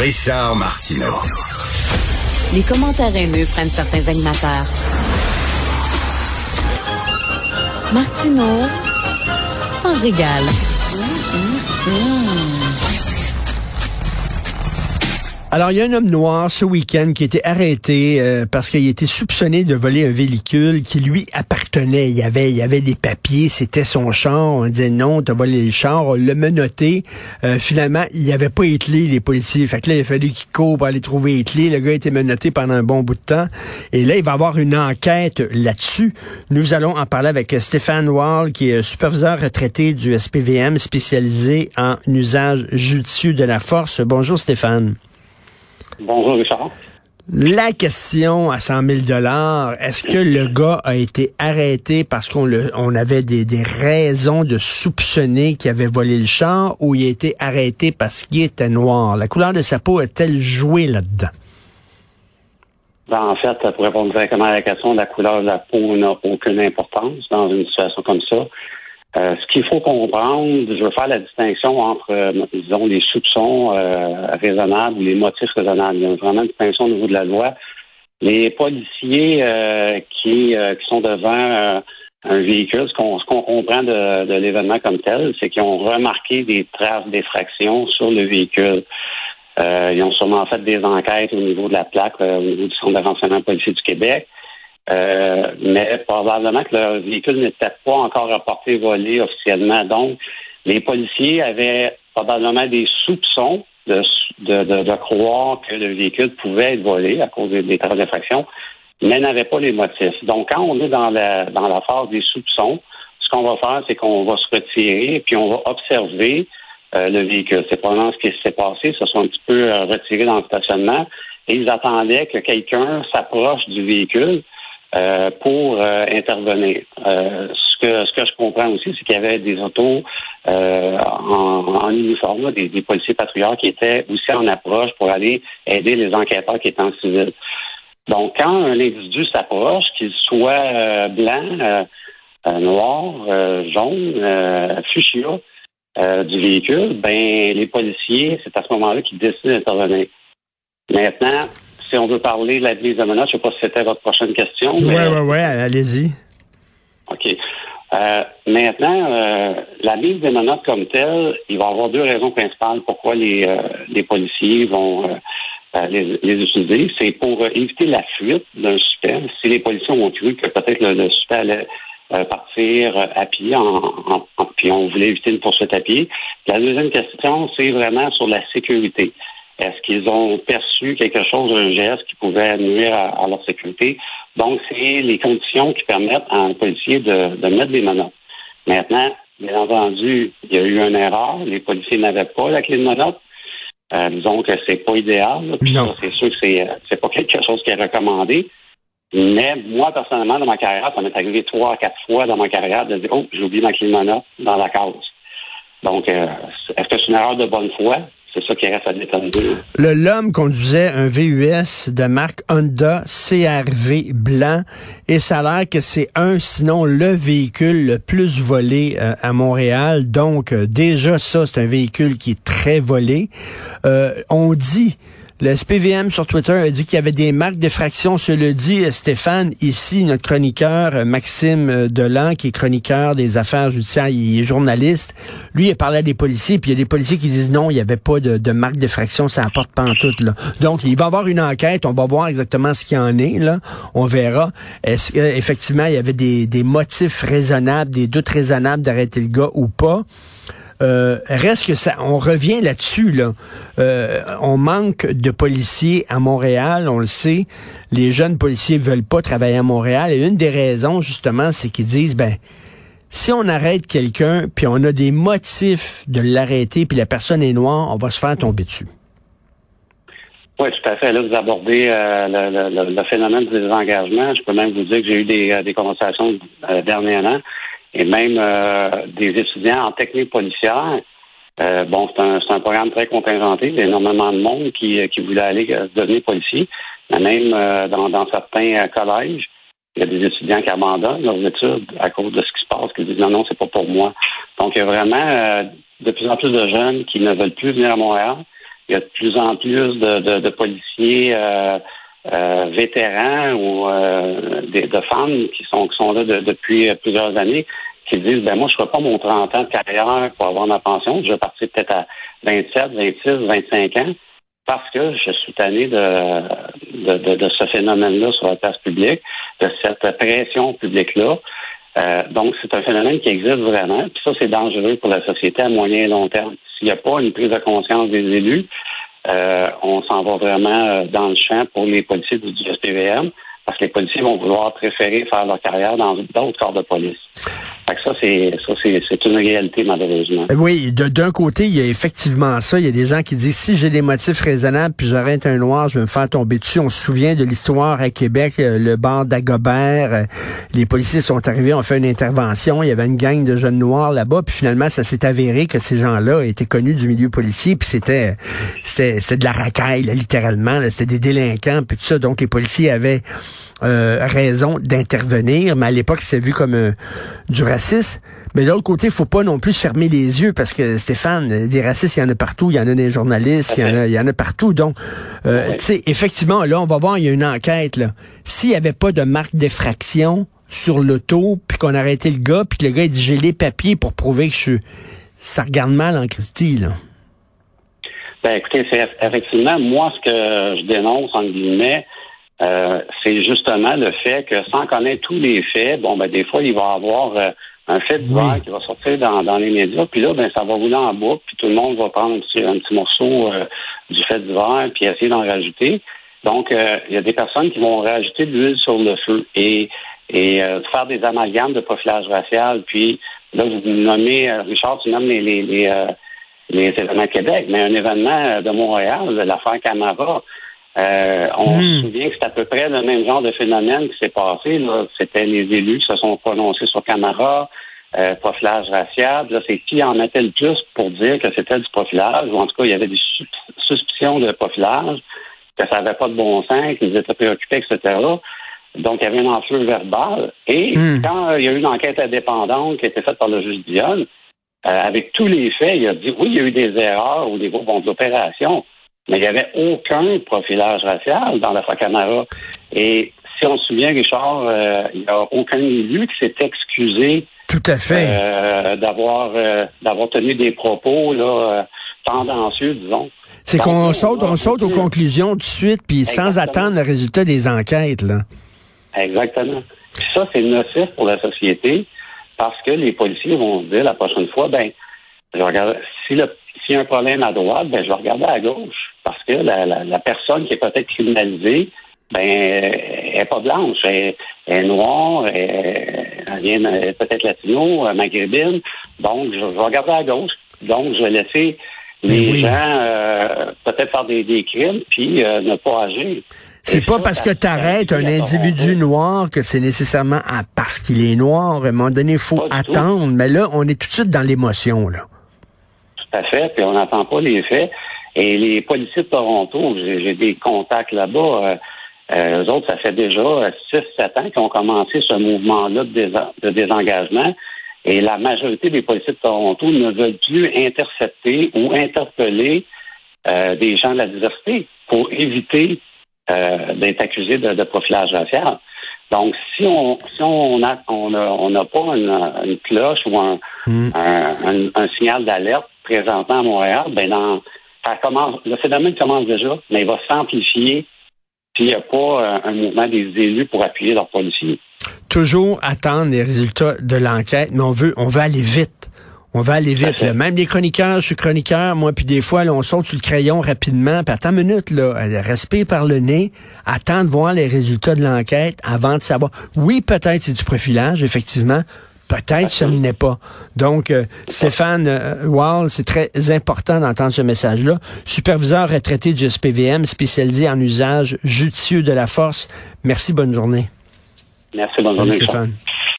Richard Martineau. Les commentaires haineux prennent certains animateurs. Martineau s'en régale. Alors, il y a un homme noir ce week-end qui a été arrêté euh, parce qu'il était soupçonné de voler un véhicule qui lui appartenait. Il y avait, il avait des papiers, c'était son char. On disait non, t'as volé le char. On l'a menotté. Euh, finalement, il n'y avait pas clés, les policiers. Fait que là, il a fallu qu'il court pour aller trouver clés. Le gars a été menotté pendant un bon bout de temps. Et là, il va y avoir une enquête là-dessus. Nous allons en parler avec Stéphane Wall, qui est superviseur retraité du SPVM spécialisé en usage judicieux de la force. Bonjour Stéphane. Bonjour, Richard. La question à 100 000 dollars, est-ce que le gars a été arrêté parce qu'on on avait des, raisons de soupçonner qu'il avait volé le char ou il a été arrêté parce qu'il était noir? La couleur de sa peau a-t-elle joué là-dedans? Ben, en fait, pour répondre directement à la question, la couleur de la peau n'a aucune importance dans une situation comme ça. Euh, ce qu'il faut comprendre, je veux faire la distinction entre, euh, disons, les soupçons euh, raisonnables ou les motifs raisonnables. Il y a vraiment une distinction au niveau de la loi. Les policiers qui, qui sont devant un véhicule, ce qu'on comprend de, de l'événement comme tel, c'est qu'ils ont remarqué des traces d'effraction sur le véhicule. ils ont sûrement fait des enquêtes au niveau de la plaque, au niveau du Centre de renseignement policier du Québec. Euh, mais probablement que le véhicule n'était pas encore rapporté volé officiellement. Donc, les policiers avaient probablement des soupçons de, de, croire que le véhicule pouvait être volé à cause des, des travaux d'infraction, mais n'avait pas les motifs. Donc, quand on est dans la, dans la phase des soupçons, ce qu'on va faire, c'est qu'on va se retirer puis on va observer euh, le véhicule. C'est probablement ce qui s'est passé. Ils se sont un petit peu euh, retirés dans le stationnement et ils attendaient que quelqu'un s'approche du véhicule euh, pour euh, intervenir. Euh, ce que je comprends aussi, c'est qu'il y avait des autos en, uniforme, des, des, policiers patrouilleurs qui étaient aussi en approche pour aller aider les enquêteurs qui étaient en civil. Donc, quand un individu s'approche, qu'il soit blanc, noir, jaune, fuchsia du véhicule, ben les policiers, c'est à ce moment-là qu'ils décident d'intervenir. Maintenant, si on veut parler de la mise de menace, je ne sais pas si c'était votre prochaine question. Oui, oui, oui, allez-y. OK. Euh, maintenant, euh, la mise des menottes comme telle, il va y avoir deux raisons principales pourquoi les, euh, les policiers vont les, utiliser. C'est pour éviter la fuite d'un suspect. Si les policiers ont cru que peut-être le, le, suspect allait partir à pied, en, puis on voulait éviter une poursuite à pied. La deuxième question, c'est vraiment sur la sécurité. Est-ce qu'ils ont perçu quelque chose, un geste qui pouvait nuire à, leur sécurité? Donc, c'est les conditions qui permettent à un policier de, mettre des menottes. Maintenant, bien entendu, il y a eu une erreur. Les policiers n'avaient pas la clé de menottes. Euh, disons que c'est pas idéal. C'est sûr que c'est, euh, c'est pas quelque chose qui est recommandé. Mais moi, personnellement, dans ma carrière, ça m'est arrivé trois, quatre fois dans ma carrière de dire Oh, j'ai oublié ma clé de menottes dans la case. Donc, euh, est-ce que c'est une erreur de bonne foi? C'est ça. Le l'homme conduisait un VUS de marque Honda CRV blanc et ça a l'air que c'est un, sinon le véhicule le plus volé euh, à Montréal. Donc euh, déjà ça, c'est un véhicule qui est très volé. Euh, on dit le SPVM sur Twitter a dit qu'il y avait des marques d'effraction. Se le dit Stéphane, ici, notre chroniqueur euh, Maxime euh, Delan, qui est chroniqueur des affaires judiciaires, il est journaliste. Lui, il parlé à des policiers, puis il y a des policiers qui disent non, il n'y avait pas de, de d'effraction, ça apporte pas en tout. Là. Donc, il va y avoir une enquête, on va voir exactement ce qu'il en est. On verra. Est-ce qu'effectivement, il y avait des, des motifs raisonnables, des doutes raisonnables d'arrêter le gars ou pas? Euh, reste que ça, on revient là-dessus. Là. Euh, on manque de policiers à Montréal, on le sait. Les jeunes policiers veulent pas travailler à Montréal. Et une des raisons, justement, c'est qu'ils disent, ben, si on arrête quelqu'un, puis on a des motifs de l'arrêter, puis la personne est noire, on va se faire tomber dessus. Oui, tout à fait. Là, vous abordez euh, le, phénomène des engagements. Je peux même vous dire que j'ai eu des, des conversations dernièrement et même euh, des étudiants en technique policière. Euh, bon, c'est un, un, programme très contingenté. Il y a énormément de monde qui, qui voulait aller euh, devenir policier. Mais même dans, dans, certains collèges, il y a des étudiants qui abandonnent leurs études à cause de ce qui se passe, qui disent non, non, c'est pas pour moi. Donc, il y a vraiment de plus en plus de jeunes qui ne veulent plus venir à Montréal. il y a de plus en plus de, policiers vétérans ou de femmes qui sont qui sont là depuis plusieurs années qui disent ben moi je ne ferai pas mon 30 ans de carrière pour avoir ma pension, je vais partir peut-être à 27, 26, 25 ans parce que je suis tanné de, de, de, ce phénomène-là sur la place publique, de cette pression publique-là. Euh, donc, c'est un phénomène qui existe vraiment. Puis ça, c'est dangereux pour la société à moyen et long terme. S'il n'y a pas une prise de conscience des élus, euh, on s'en va vraiment euh, dans le champ pour les policiers du SPVM parce que les policiers vont vouloir préférer faire leur carrière dans d'autres corps de police. ça, c'est ça, c'est une réalité, malheureusement. Euh, oui, d'un côté, il y a effectivement ça. Il y a des gens qui disent si j'ai des motifs raisonnables puis j'arrête un noir, je vais me faire tomber dessus. On se souvient de l'histoire à Québec, euh, le bar d'Agobert. Euh, les policiers sont arrivés, ont fait une intervention. Il y avait une gang de jeunes noirs là-bas, puis finalement, ça s'est avéré que ces gens-là étaient connus du milieu policier, puis c'était c'était de la racaille, littéralement. C'était des délinquants, puis tout ça. Donc, les policiers avaient euh, raison d'intervenir, mais à l'époque, c'était vu comme euh, du racisme. Mais de l'autre côté, il faut pas non plus fermer les yeux parce que Stéphane, des racistes, il y en a partout. Il y en a des journalistes, il y en a, il y en a partout. Donc, euh, tu sais, effectivement, là, on va voir, il y a une enquête. là. S'il y avait pas de marque d'effraction sur l'auto, puis qu'on arrêtait le gars, puis que le gars il dit j'ai les papiers pour prouver que je suis... Ça regarde mal en Christie, là. Ben écoutez, c'est effectivement, moi, ce que je dénonce, en guillemets, euh, c'est justement le fait que sans connaître tous les faits, bon, ben des fois, il va y avoir euh, un fait de oui. qui va sortir dans, dans, les médias, puis là, ben ça va rouler en boucle, puis tout le monde va prendre un petit, un petit morceau euh, du fait d'hiver, puis essayer d'en rajouter. Donc, il y a des personnes qui vont rajouter de l'huile sur le feu et, et faire des amalgames de profilage racial. Puis là, vous nommez, Richard, tu nommes les, les, les, les événements Québec, mais un événement de Montréal, l'affaire Camara, euh, on se hmm. souvient que c'est à peu près le même genre de phénomène qui s'est passé. C'était les élus qui se sont prononcés sur Camara, euh, profilage racial. Là, c'est qui en mettait le plus pour dire que c'était du profilage, ou en tout cas, il y avait des suspicions de profilage, que ça n'avait pas de bon sens, qu'ils étaient préoccupés, etc. Donc, il y avait un enflure verbal. Et hmm. quand il y a eu une enquête indépendante qui a été faite par le juge Dionne, euh, avec tous les faits, il a dit oui, il y a eu des erreurs au niveau bon, de l'opération mais il n'y avait aucun profilage racial dans la Camara. Et si on se souvient, Richard, euh, il n'y a aucun élu qui s'est excusé tout à fait euh, d'avoir euh, d'avoir tenu des propos là tendancieux, disons. C'est qu'on saute, on saute aux conclusions tout de suite, puis sans attendre le résultat des enquêtes, là. Exactement. Puis ça, c'est nocif pour la société parce que les policiers vont se dire la prochaine fois, ben, je regarde, si le s'il y a un problème à droite, ben, je vais regarder à gauche parce que la, la, personne qui est peut-être criminalisée, ben, elle n'est pas blanche, elle, est noire, elle, vient peut-être latino, euh, maghrébine. Donc, je, vais regarder à gauche. Donc, je vais laisser ben les gens euh, peut-être faire des, des crimes puis euh, ne pas agir. C'est pas parce que tu arrêtes un individu noir que c'est nécessairement parce qu'il est noir. À un moment donné, il faut attendre. Mais là, on est tout de suite dans l'émotion, là à fait, puis on n'entend pas les faits. Et les policiers de Toronto, j'ai des contacts là-bas. Euh, euh, eux autres, ça fait déjà 6-7 ans qu'ils ont commencé ce mouvement-là de, désengagement. Et la majorité des policiers de Toronto ne veulent plus intercepter ou interpeller euh, des gens de la diversité pour éviter d'être accusés de, profilage racial. Donc, si on si on a on n'a pas une, cloche ou hmm. un, un signal d'alerte présentement à Montréal, ben dans, ça commence, le phénomène commence déjà, mais il va s'amplifier s'il n'y a pas euh, un mouvement des élus pour appuyer leurs policiers. Toujours attendre les résultats de l'enquête, mais on veut, on veut aller vite. On va aller vite. Même les chroniqueurs, je suis chroniqueur, moi, puis des fois, là, on saute sur le crayon rapidement, puis attends une minute, là, respire par le nez, attends de voir les résultats de l'enquête avant de savoir. Oui, peut-être c'est du profilage, effectivement. Peut-être ce n'est pas. Donc, euh, Stéphane euh, Wall, c'est très important d'entendre ce message-là. Superviseur retraité du SPVM, spécialisé en usage judicieux de la force. Merci, bonne journée. Merci, bonne journée. Stéphane.